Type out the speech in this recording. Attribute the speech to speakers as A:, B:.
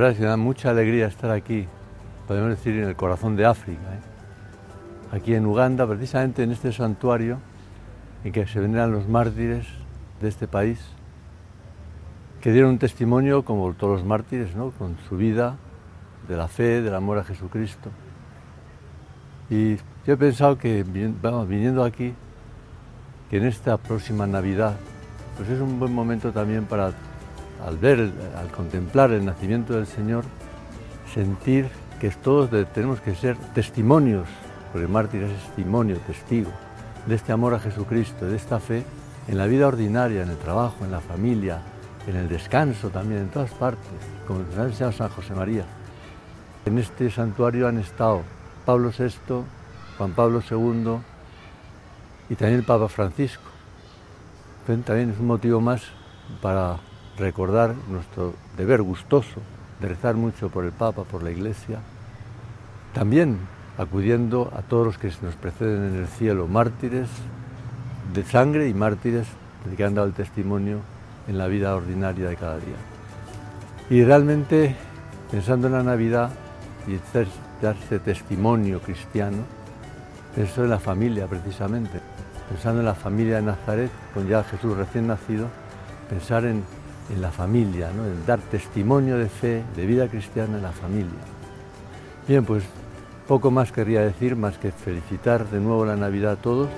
A: verdad es que me da mucha alegría estar aquí, podemos decir en el corazón de África, ¿eh? aquí en Uganda, precisamente en este santuario en que se veneran los mártires de este país, que dieron un testimonio, como todos los mártires, ¿no? con su vida, de la fe, del amor a Jesucristo. Y yo he pensado que, vamos, viniendo aquí, que en esta próxima Navidad, pues es un buen momento también para, al ver, al contemplar el nacimiento del Señor, sentir que todos tenemos que ser testimonios, porque el mártir es testimonio, testigo, de este amor a Jesucristo, de esta fe en la vida ordinaria, en el trabajo, en la familia, en el descanso también, en todas partes, como ha enseñado San José María. En este santuario han estado Pablo VI, Juan Pablo II y también el Papa Francisco. También es un motivo más para recordar nuestro deber gustoso de rezar mucho por el Papa, por la Iglesia. También acudiendo a todos los que nos preceden en el cielo, mártires de sangre y mártires que han dado el testimonio en la vida ordinaria de cada día. Y realmente, pensando en la Navidad y darse testimonio cristiano, pensó en la familia precisamente, pensando en la familia de Nazaret, con ya Jesús recién nacido, pensar en, la familia, en dar testimonio de fe, de vida cristiana en la familia. Bien, pues poco más querría decir, más que felicitar de nuevo la Navidad a todos.